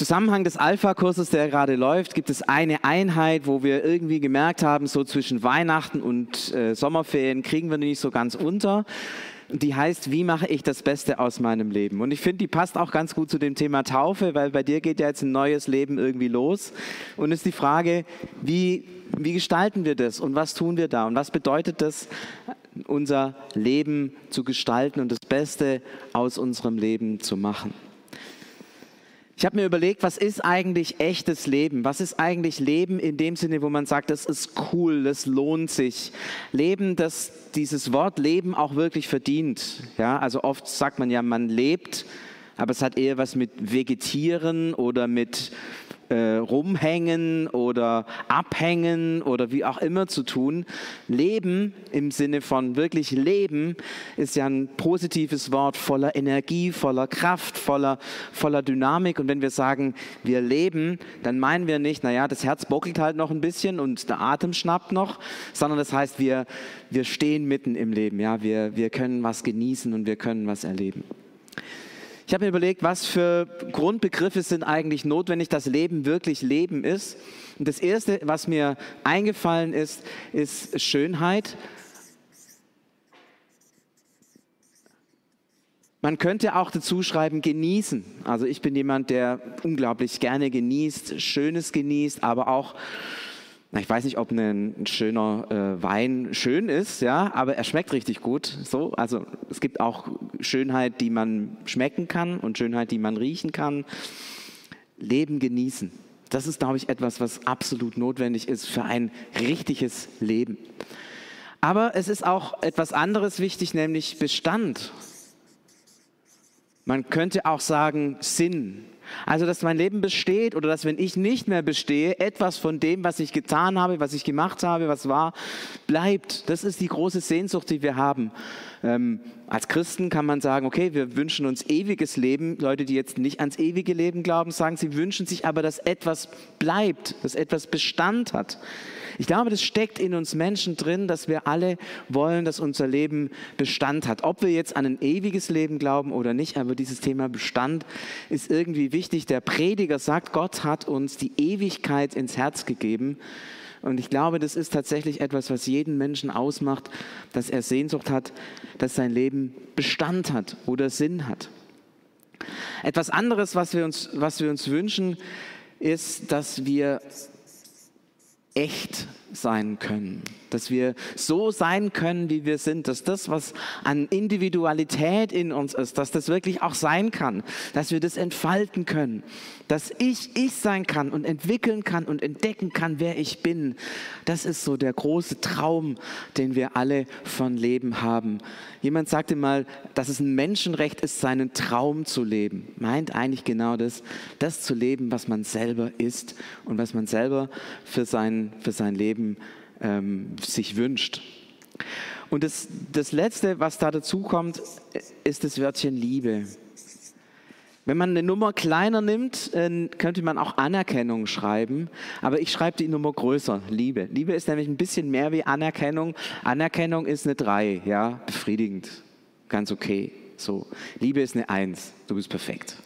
Zusammenhang des Alpha-Kurses, der gerade läuft, gibt es eine Einheit, wo wir irgendwie gemerkt haben, so zwischen Weihnachten und äh, Sommerferien kriegen wir nicht so ganz unter. Die heißt, wie mache ich das Beste aus meinem Leben? Und ich finde, die passt auch ganz gut zu dem Thema Taufe, weil bei dir geht ja jetzt ein neues Leben irgendwie los. Und ist die Frage, wie, wie gestalten wir das und was tun wir da? Und was bedeutet das, unser Leben zu gestalten und das Beste aus unserem Leben zu machen? Ich habe mir überlegt, was ist eigentlich echtes Leben? Was ist eigentlich Leben in dem Sinne, wo man sagt, das ist cool, das lohnt sich? Leben, das dieses Wort Leben auch wirklich verdient. Ja, also oft sagt man ja, man lebt, aber es hat eher was mit Vegetieren oder mit äh, rumhängen oder abhängen oder wie auch immer zu tun. Leben im Sinne von wirklich Leben ist ja ein positives Wort voller Energie, voller Kraft, voller, voller Dynamik. Und wenn wir sagen, wir leben, dann meinen wir nicht, naja, das Herz bockelt halt noch ein bisschen und der Atem schnappt noch, sondern das heißt, wir, wir stehen mitten im Leben. Ja? Wir, wir können was genießen und wir können was erleben. Ich habe mir überlegt, was für Grundbegriffe sind eigentlich notwendig, dass Leben wirklich Leben ist. Und das Erste, was mir eingefallen ist, ist Schönheit. Man könnte auch dazu schreiben, genießen. Also ich bin jemand, der unglaublich gerne genießt, Schönes genießt, aber auch ich weiß nicht, ob ein, ein schöner äh, Wein schön ist, ja, aber er schmeckt richtig gut. So, also es gibt auch Schönheit, die man schmecken kann und Schönheit, die man riechen kann. Leben genießen. Das ist, glaube ich, etwas, was absolut notwendig ist für ein richtiges Leben. Aber es ist auch etwas anderes wichtig, nämlich Bestand. Man könnte auch sagen Sinn. Also, dass mein Leben besteht oder dass, wenn ich nicht mehr bestehe, etwas von dem, was ich getan habe, was ich gemacht habe, was war, bleibt. Das ist die große Sehnsucht, die wir haben. Ähm, als Christen kann man sagen, okay, wir wünschen uns ewiges Leben. Leute, die jetzt nicht ans ewige Leben glauben, sagen, sie wünschen sich aber, dass etwas bleibt, dass etwas Bestand hat. Ich glaube, das steckt in uns Menschen drin, dass wir alle wollen, dass unser Leben Bestand hat. Ob wir jetzt an ein ewiges Leben glauben oder nicht, aber dieses Thema Bestand ist irgendwie wichtig. Der Prediger sagt, Gott hat uns die Ewigkeit ins Herz gegeben. Und ich glaube, das ist tatsächlich etwas, was jeden Menschen ausmacht, dass er Sehnsucht hat, dass sein Leben Bestand hat oder Sinn hat. Etwas anderes, was wir uns, was wir uns wünschen, ist, dass wir echt sein können, dass wir so sein können, wie wir sind, dass das, was an Individualität in uns ist, dass das wirklich auch sein kann, dass wir das entfalten können, dass ich ich sein kann und entwickeln kann und entdecken kann, wer ich bin. Das ist so der große Traum, den wir alle von Leben haben. Jemand sagte mal, dass es ein Menschenrecht ist, seinen Traum zu leben. Meint eigentlich genau das, das zu leben, was man selber ist und was man selber für sein, für sein Leben ähm, sich wünscht. Und das, das Letzte, was da dazu kommt, ist das Wörtchen Liebe. Wenn man eine Nummer kleiner nimmt, könnte man auch Anerkennung schreiben, aber ich schreibe die Nummer größer, Liebe. Liebe ist nämlich ein bisschen mehr wie Anerkennung. Anerkennung ist eine 3, ja, befriedigend, ganz okay. So, Liebe ist eine 1, du bist perfekt.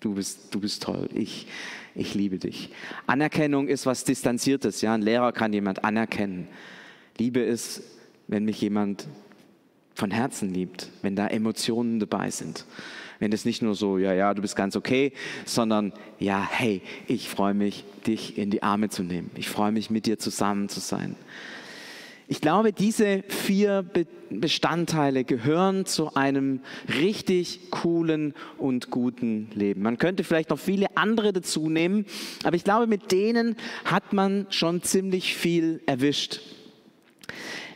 Du bist, du bist toll. Ich, ich liebe dich. Anerkennung ist was Distanziertes. Ja? Ein Lehrer kann jemand anerkennen. Liebe ist, wenn mich jemand von Herzen liebt, wenn da Emotionen dabei sind wenn es nicht nur so, ja, ja, du bist ganz okay, sondern ja, hey, ich freue mich, dich in die Arme zu nehmen. Ich freue mich, mit dir zusammen zu sein. Ich glaube, diese vier Bestandteile gehören zu einem richtig coolen und guten Leben. Man könnte vielleicht noch viele andere dazu nehmen, aber ich glaube, mit denen hat man schon ziemlich viel erwischt.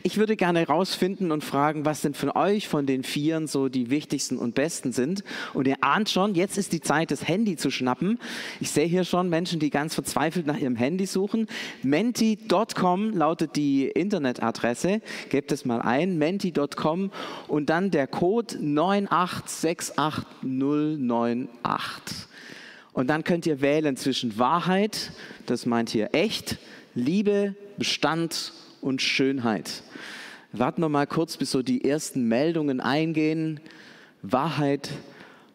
Ich würde gerne herausfinden und fragen, was denn von euch von den Vieren so die wichtigsten und besten sind. Und ihr ahnt schon, jetzt ist die Zeit, das Handy zu schnappen. Ich sehe hier schon Menschen, die ganz verzweifelt nach ihrem Handy suchen. Menti.com lautet die Internetadresse. Gebt es mal ein, menti.com und dann der Code 9868098. Und dann könnt ihr wählen zwischen Wahrheit, das meint hier echt, Liebe, Bestand und Schönheit. Warten wir mal kurz, bis so die ersten Meldungen eingehen. Wahrheit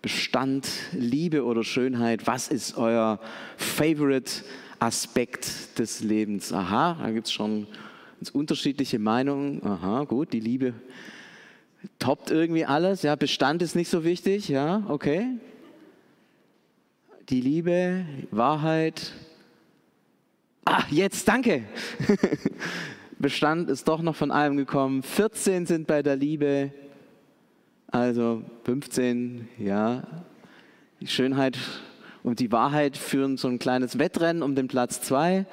Bestand, Liebe oder Schönheit? Was ist euer Favorite Aspekt des Lebens? Aha, da gibt es schon unterschiedliche Meinungen. Aha, gut, die Liebe toppt irgendwie alles. Ja, Bestand ist nicht so wichtig. Ja, okay. Die Liebe, Wahrheit. Ah, jetzt, danke. Bestand ist doch noch von allem gekommen. 14 sind bei der Liebe. Also 15, ja. Die Schönheit und die Wahrheit führen so ein kleines Wettrennen um den Platz 2.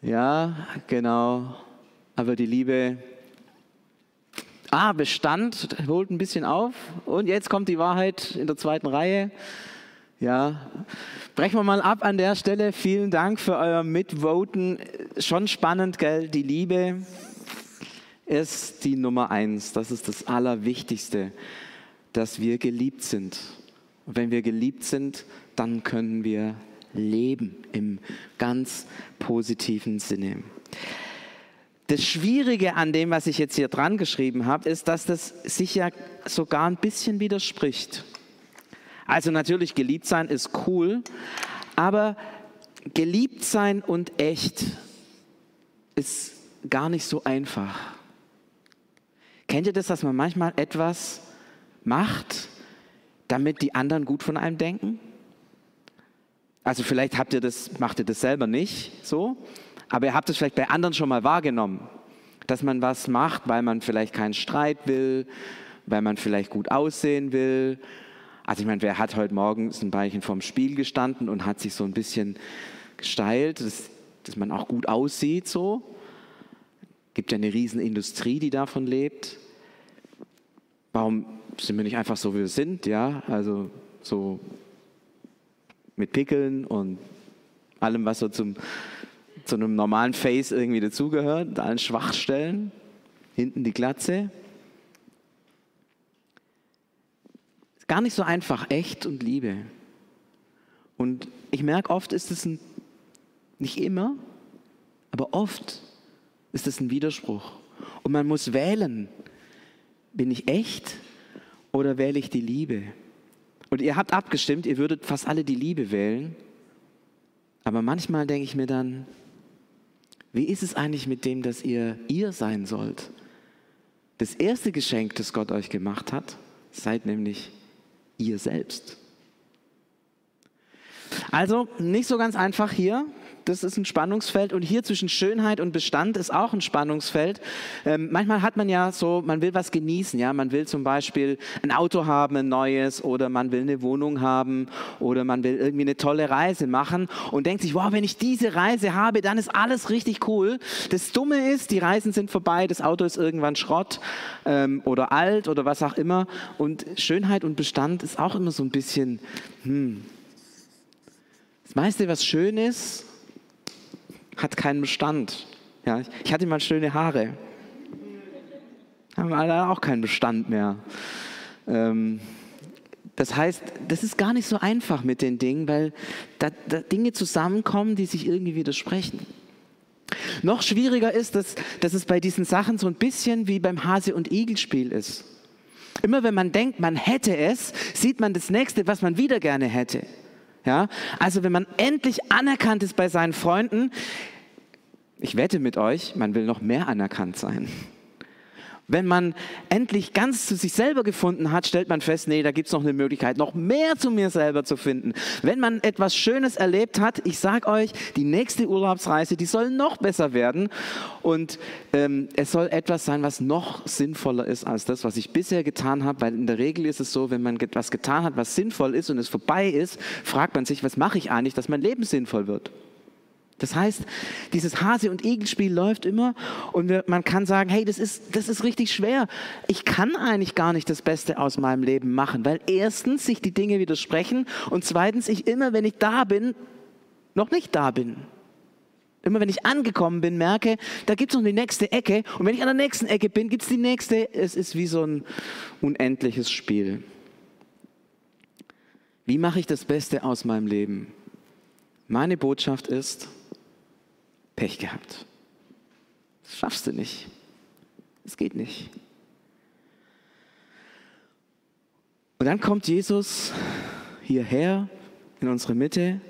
Ja, genau. Aber die Liebe, ah, Bestand holt ein bisschen auf. Und jetzt kommt die Wahrheit in der zweiten Reihe. Ja, brechen wir mal ab an der Stelle. Vielen Dank für euer Mitvoten. Schon spannend, gell? Die Liebe ist die Nummer eins. Das ist das Allerwichtigste, dass wir geliebt sind. Und wenn wir geliebt sind, dann können wir leben im ganz positiven Sinne. Das Schwierige an dem, was ich jetzt hier dran geschrieben habe, ist, dass das sich ja sogar ein bisschen widerspricht. Also natürlich, geliebt sein ist cool, aber geliebt sein und echt ist gar nicht so einfach. Kennt ihr das, dass man manchmal etwas macht, damit die anderen gut von einem denken? Also vielleicht habt ihr das, macht ihr das selber nicht so, aber ihr habt es vielleicht bei anderen schon mal wahrgenommen, dass man was macht, weil man vielleicht keinen Streit will, weil man vielleicht gut aussehen will. Also ich meine, wer hat heute Morgen ein Weilchen vorm Spiel gestanden und hat sich so ein bisschen gesteilt, dass, dass man auch gut aussieht so? Gibt ja eine Riesenindustrie, die davon lebt. Warum sind wir nicht einfach so, wie wir sind? Ja, also so mit Pickeln und allem, was so zum, zu einem normalen Face irgendwie dazugehört, allen Schwachstellen, hinten die Glatze. Gar nicht so einfach, echt und Liebe. Und ich merke, oft ist es ein, nicht immer, aber oft ist es ein Widerspruch. Und man muss wählen, bin ich echt oder wähle ich die Liebe? Und ihr habt abgestimmt, ihr würdet fast alle die Liebe wählen. Aber manchmal denke ich mir dann, wie ist es eigentlich mit dem, dass ihr ihr sein sollt? Das erste Geschenk, das Gott euch gemacht hat, seid nämlich ihr selbst. Also nicht so ganz einfach hier, das ist ein Spannungsfeld. Und hier zwischen Schönheit und Bestand ist auch ein Spannungsfeld. Ähm, manchmal hat man ja so, man will was genießen. Ja, man will zum Beispiel ein Auto haben, ein neues, oder man will eine Wohnung haben, oder man will irgendwie eine tolle Reise machen und denkt sich, wow, wenn ich diese Reise habe, dann ist alles richtig cool. Das Dumme ist, die Reisen sind vorbei, das Auto ist irgendwann Schrott ähm, oder alt oder was auch immer. Und Schönheit und Bestand ist auch immer so ein bisschen, hm. Das meiste, was schön ist, hat keinen Bestand. Ja, ich hatte mal schöne Haare. Haben leider auch keinen Bestand mehr. Ähm, das heißt, das ist gar nicht so einfach mit den Dingen, weil da, da Dinge zusammenkommen, die sich irgendwie widersprechen. Noch schwieriger ist, dass, dass es bei diesen Sachen so ein bisschen wie beim Hase- und Igel-Spiel ist. Immer wenn man denkt, man hätte es, sieht man das nächste, was man wieder gerne hätte. Ja? Also wenn man endlich anerkannt ist bei seinen Freunden, ich wette mit euch, man will noch mehr anerkannt sein. Wenn man endlich ganz zu sich selber gefunden hat, stellt man fest, nee, da gibt es noch eine Möglichkeit, noch mehr zu mir selber zu finden. Wenn man etwas Schönes erlebt hat, ich sage euch, die nächste Urlaubsreise, die soll noch besser werden. Und ähm, es soll etwas sein, was noch sinnvoller ist als das, was ich bisher getan habe. Weil in der Regel ist es so, wenn man etwas getan hat, was sinnvoll ist und es vorbei ist, fragt man sich, was mache ich eigentlich, dass mein Leben sinnvoll wird. Das heißt, dieses Hase- und Igel-Spiel läuft immer und man kann sagen, hey, das ist, das ist richtig schwer. Ich kann eigentlich gar nicht das Beste aus meinem Leben machen, weil erstens sich die Dinge widersprechen und zweitens ich immer, wenn ich da bin, noch nicht da bin. Immer wenn ich angekommen bin, merke, da gibt es noch die nächste Ecke und wenn ich an der nächsten Ecke bin, gibt es die nächste. Es ist wie so ein unendliches Spiel. Wie mache ich das Beste aus meinem Leben? Meine Botschaft ist, Pech gehabt. Das schaffst du nicht. Es geht nicht. Und dann kommt Jesus hierher in unsere Mitte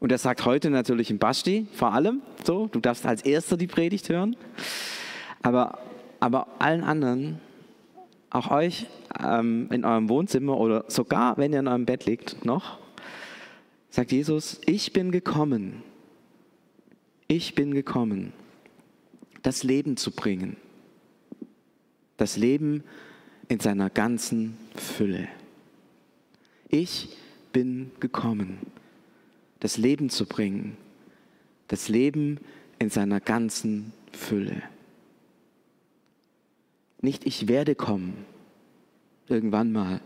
und er sagt heute natürlich im Basti vor allem, so, du darfst als erster die Predigt hören, aber, aber allen anderen, auch euch ähm, in eurem Wohnzimmer oder sogar wenn ihr in eurem Bett liegt noch, sagt Jesus, ich bin gekommen, ich bin gekommen, das Leben zu bringen. Das Leben in seiner ganzen Fülle. Ich bin gekommen, das Leben zu bringen. Das Leben in seiner ganzen Fülle. Nicht ich werde kommen, irgendwann mal,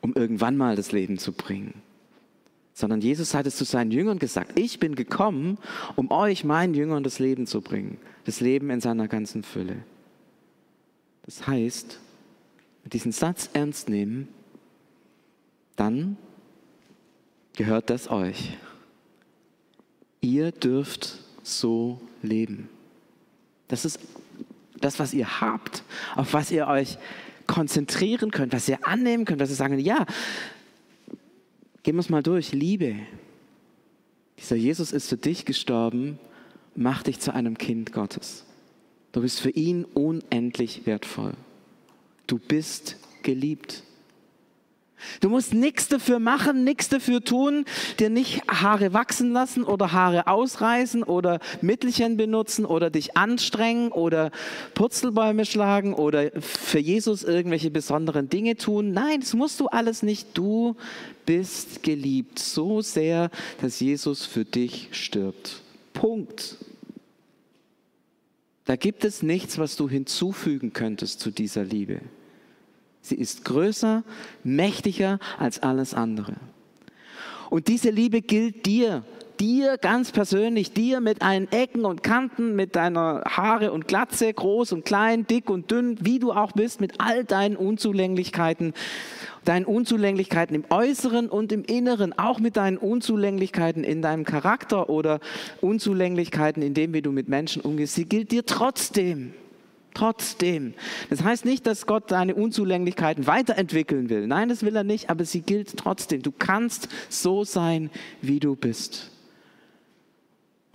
um irgendwann mal das Leben zu bringen, sondern Jesus hat es zu seinen Jüngern gesagt, ich bin gekommen, um euch, meinen Jüngern, das Leben zu bringen, das Leben in seiner ganzen Fülle. Das heißt, diesen Satz ernst nehmen, dann gehört das euch. Ihr dürft so leben. Das ist das, was ihr habt, auf was ihr euch konzentrieren könnt, was ihr annehmen könnt, was ihr sagen, ja, Gehen wir es mal durch. Liebe. Dieser Jesus ist für dich gestorben, macht dich zu einem Kind Gottes. Du bist für ihn unendlich wertvoll. Du bist geliebt. Du musst nichts dafür machen, nichts dafür tun, dir nicht Haare wachsen lassen oder Haare ausreißen oder Mittelchen benutzen oder dich anstrengen oder Purzelbäume schlagen oder für Jesus irgendwelche besonderen Dinge tun. Nein, das musst du alles nicht. Du bist geliebt so sehr, dass Jesus für dich stirbt. Punkt. Da gibt es nichts, was du hinzufügen könntest zu dieser Liebe. Sie ist größer, mächtiger als alles andere. Und diese Liebe gilt dir, dir ganz persönlich, dir mit allen Ecken und Kanten, mit deiner Haare und Glatze, groß und klein, dick und dünn, wie du auch bist, mit all deinen Unzulänglichkeiten, deinen Unzulänglichkeiten im Äußeren und im Inneren, auch mit deinen Unzulänglichkeiten in deinem Charakter oder Unzulänglichkeiten in dem, wie du mit Menschen umgehst. Sie gilt dir trotzdem. Trotzdem. Das heißt nicht, dass Gott deine Unzulänglichkeiten weiterentwickeln will. Nein, das will er nicht, aber sie gilt trotzdem. Du kannst so sein, wie du bist.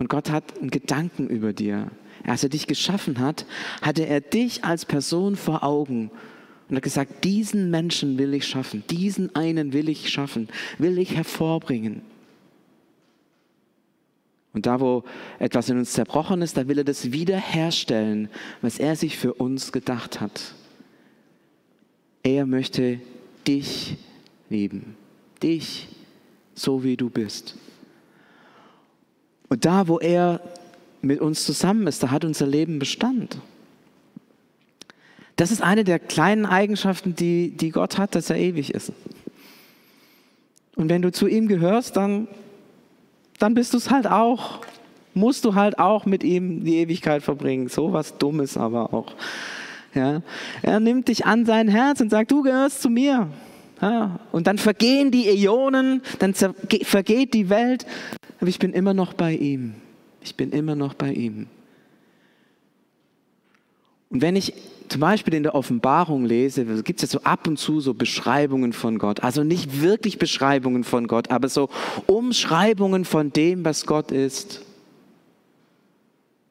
Und Gott hat einen Gedanken über dir. Als er dich geschaffen hat, hatte er dich als Person vor Augen und hat gesagt, diesen Menschen will ich schaffen, diesen einen will ich schaffen, will ich hervorbringen. Und da, wo etwas in uns zerbrochen ist, da will er das wiederherstellen, was er sich für uns gedacht hat. Er möchte dich lieben, dich so wie du bist. Und da, wo er mit uns zusammen ist, da hat unser Leben Bestand. Das ist eine der kleinen Eigenschaften, die, die Gott hat, dass er ewig ist. Und wenn du zu ihm gehörst, dann dann bist du es halt auch. Musst du halt auch mit ihm die Ewigkeit verbringen. So was Dummes aber auch. Ja. Er nimmt dich an sein Herz und sagt, du gehörst zu mir. Ja. Und dann vergehen die Äonen, dann vergeht die Welt, aber ich bin immer noch bei ihm. Ich bin immer noch bei ihm. Und wenn ich zum Beispiel in der Offenbarung lese, gibt es ja so ab und zu so Beschreibungen von Gott. Also nicht wirklich Beschreibungen von Gott, aber so Umschreibungen von dem, was Gott ist.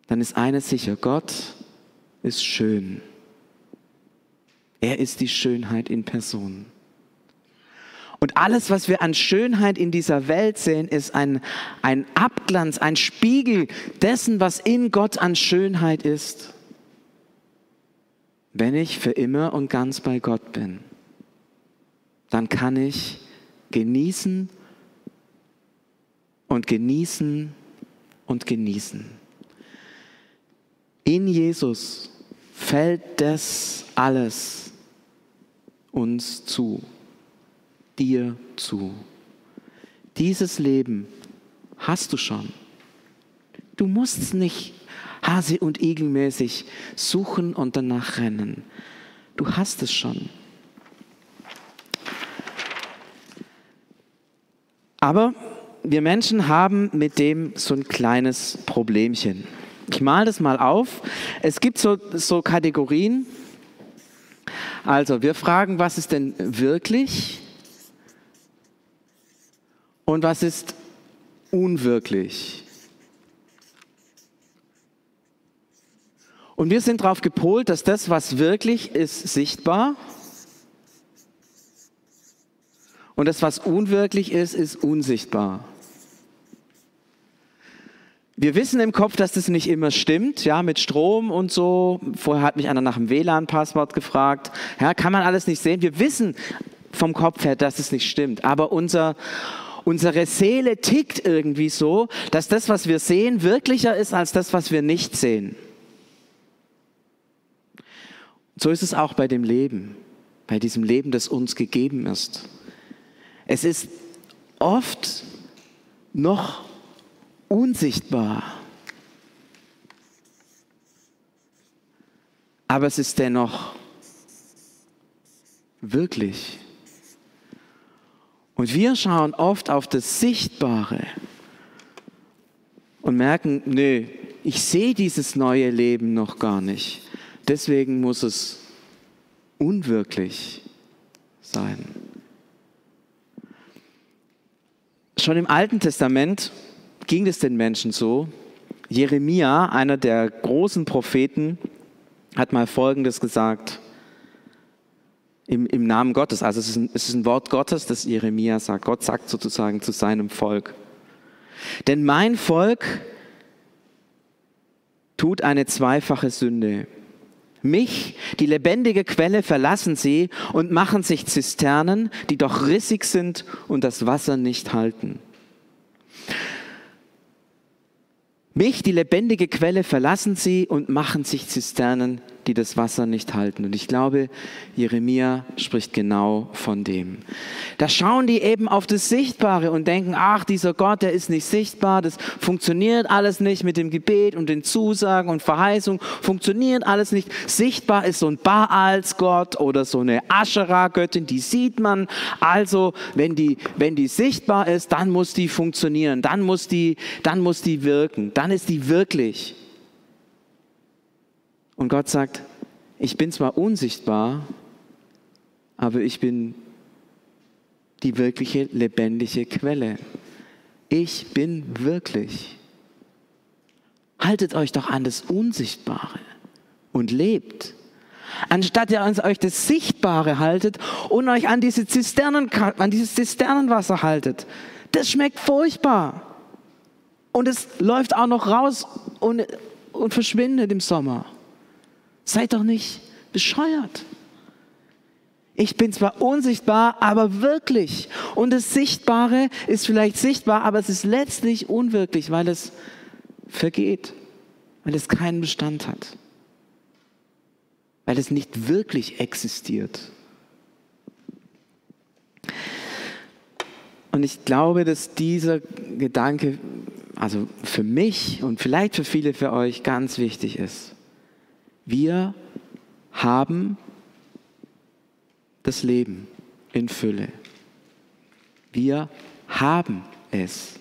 Dann ist eines sicher, Gott ist schön. Er ist die Schönheit in Person. Und alles, was wir an Schönheit in dieser Welt sehen, ist ein, ein Abglanz, ein Spiegel dessen, was in Gott an Schönheit ist wenn ich für immer und ganz bei Gott bin, dann kann ich genießen und genießen und genießen. In Jesus fällt das alles uns zu, dir zu. Dieses Leben hast du schon. Du musst es nicht Hase- und Igelmäßig suchen und danach rennen. Du hast es schon. Aber wir Menschen haben mit dem so ein kleines Problemchen. Ich male das mal auf. Es gibt so, so Kategorien. Also, wir fragen, was ist denn wirklich und was ist unwirklich? Und wir sind darauf gepolt, dass das, was wirklich ist, sichtbar und das, was unwirklich ist, ist unsichtbar. Wir wissen im Kopf, dass das nicht immer stimmt, ja, mit Strom und so. Vorher hat mich einer nach dem WLAN-Passwort gefragt. Ja, kann man alles nicht sehen. Wir wissen vom Kopf her, dass es nicht stimmt. Aber unser, unsere Seele tickt irgendwie so, dass das, was wir sehen, wirklicher ist als das, was wir nicht sehen. So ist es auch bei dem Leben, bei diesem Leben, das uns gegeben ist. Es ist oft noch unsichtbar. Aber es ist dennoch wirklich. Und wir schauen oft auf das Sichtbare und merken, nö, ich sehe dieses neue Leben noch gar nicht. Deswegen muss es unwirklich sein. Schon im Alten Testament ging es den Menschen so. Jeremia, einer der großen Propheten, hat mal Folgendes gesagt im, im Namen Gottes. Also es ist, ein, es ist ein Wort Gottes, das Jeremia sagt. Gott sagt sozusagen zu seinem Volk. Denn mein Volk tut eine zweifache Sünde. Mich, die lebendige Quelle, verlassen sie und machen sich Zisternen, die doch rissig sind und das Wasser nicht halten. Mich, die lebendige Quelle, verlassen sie und machen sich Zisternen, die das Wasser nicht halten. Und ich glaube, Jeremia spricht genau von dem. Da schauen die eben auf das Sichtbare und denken, ach, dieser Gott, der ist nicht sichtbar, das funktioniert alles nicht mit dem Gebet und den Zusagen und Verheißungen, funktioniert alles nicht. Sichtbar ist so ein Baals-Gott oder so eine Aschera-Göttin, die sieht man. Also, wenn die, wenn die sichtbar ist, dann muss die funktionieren, dann muss die, dann muss die wirken, dann ist die wirklich. Und Gott sagt, ich bin zwar unsichtbar, aber ich bin die wirkliche lebendige Quelle. Ich bin wirklich. Haltet euch doch an das Unsichtbare und lebt. Anstatt ihr euch das Sichtbare haltet und euch an, diese Zisternen, an dieses Zisternenwasser haltet. Das schmeckt furchtbar. Und es läuft auch noch raus und, und verschwindet im Sommer. Seid doch nicht bescheuert. Ich bin zwar unsichtbar, aber wirklich. Und das Sichtbare ist vielleicht sichtbar, aber es ist letztlich unwirklich, weil es vergeht, weil es keinen Bestand hat, weil es nicht wirklich existiert. Und ich glaube, dass dieser Gedanke, also für mich und vielleicht für viele für euch ganz wichtig ist. Wir haben das Leben in Fülle. Wir haben es.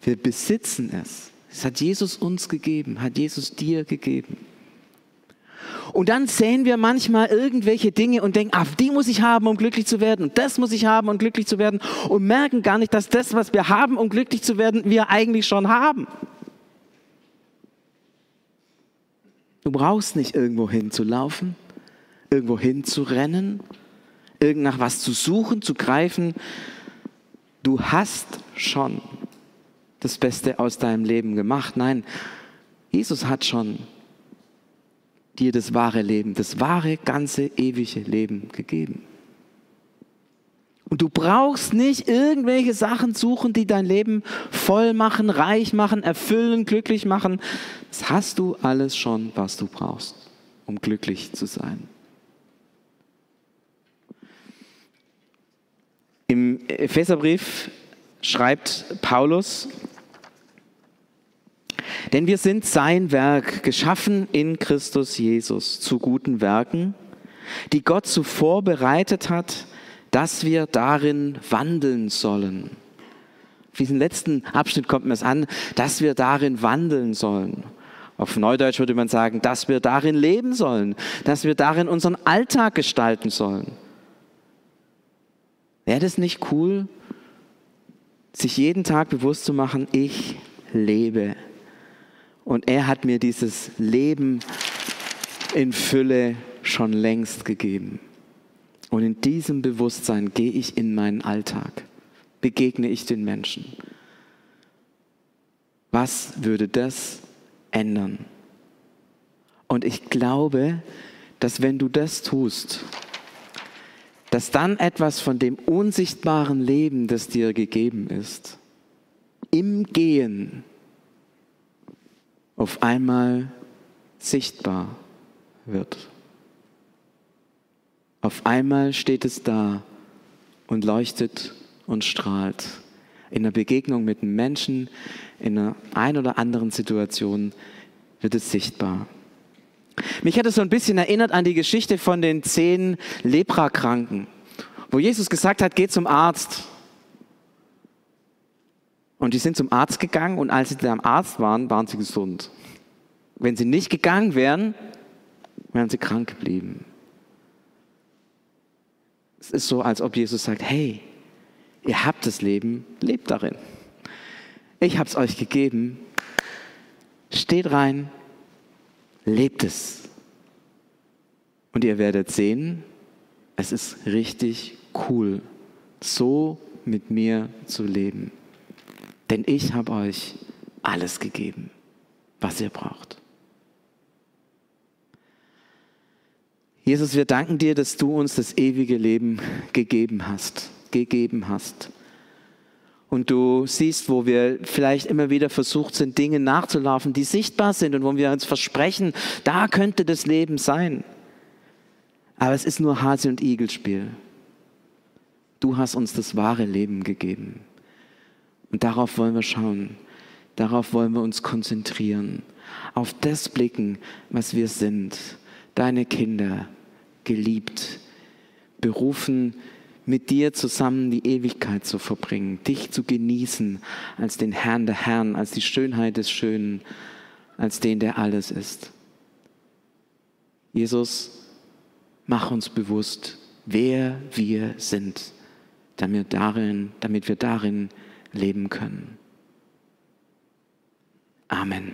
Wir besitzen es. Es hat Jesus uns gegeben, hat Jesus dir gegeben. Und dann sehen wir manchmal irgendwelche Dinge und denken, ach, die muss ich haben, um glücklich zu werden. Und das muss ich haben, um glücklich zu werden. Und merken gar nicht, dass das, was wir haben, um glücklich zu werden, wir eigentlich schon haben. Du brauchst nicht irgendwo hinzulaufen, irgendwo hinzurennen, irgend nach was zu suchen, zu greifen. Du hast schon das Beste aus deinem Leben gemacht. Nein, Jesus hat schon dir das wahre Leben, das wahre, ganze, ewige Leben gegeben. Und du brauchst nicht irgendwelche Sachen suchen, die dein Leben voll machen, reich machen, erfüllen, glücklich machen. Das hast du alles schon, was du brauchst, um glücklich zu sein. Im Epheserbrief schreibt Paulus, denn wir sind sein Werk, geschaffen in Christus Jesus zu guten Werken, die Gott zuvor bereitet hat, dass wir darin wandeln sollen. Auf diesen letzten Abschnitt kommt mir es an, dass wir darin wandeln sollen. Auf Neudeutsch würde man sagen, dass wir darin leben sollen, dass wir darin unseren Alltag gestalten sollen. Wäre das nicht cool, sich jeden Tag bewusst zu machen, ich lebe. Und er hat mir dieses Leben in Fülle schon längst gegeben. Und in diesem Bewusstsein gehe ich in meinen Alltag, begegne ich den Menschen. Was würde das ändern? Und ich glaube, dass wenn du das tust, dass dann etwas von dem unsichtbaren Leben, das dir gegeben ist, im Gehen auf einmal sichtbar wird. Auf einmal steht es da und leuchtet und strahlt. In der Begegnung mit einem Menschen, in einer ein oder anderen Situation wird es sichtbar. Mich hat es so ein bisschen erinnert an die Geschichte von den zehn Leprakranken, wo Jesus gesagt hat, geht zum Arzt. Und die sind zum Arzt gegangen und als sie da am Arzt waren, waren sie gesund. Wenn sie nicht gegangen wären, wären sie krank geblieben. Es ist so, als ob Jesus sagt, hey, ihr habt das Leben, lebt darin. Ich habe es euch gegeben, steht rein, lebt es. Und ihr werdet sehen, es ist richtig cool, so mit mir zu leben. Denn ich habe euch alles gegeben, was ihr braucht. Jesus, wir danken dir, dass du uns das ewige Leben gegeben hast, gegeben hast. Und du siehst, wo wir vielleicht immer wieder versucht sind, Dinge nachzulaufen, die sichtbar sind und wo wir uns versprechen, da könnte das Leben sein. Aber es ist nur Hase- und Igelspiel. Du hast uns das wahre Leben gegeben. Und darauf wollen wir schauen. Darauf wollen wir uns konzentrieren. Auf das blicken, was wir sind. Deine Kinder, geliebt, berufen, mit dir zusammen die Ewigkeit zu verbringen, dich zu genießen als den Herrn der Herren, als die Schönheit des Schönen, als den, der alles ist. Jesus, mach uns bewusst, wer wir sind, damit, darin, damit wir darin leben können. Amen.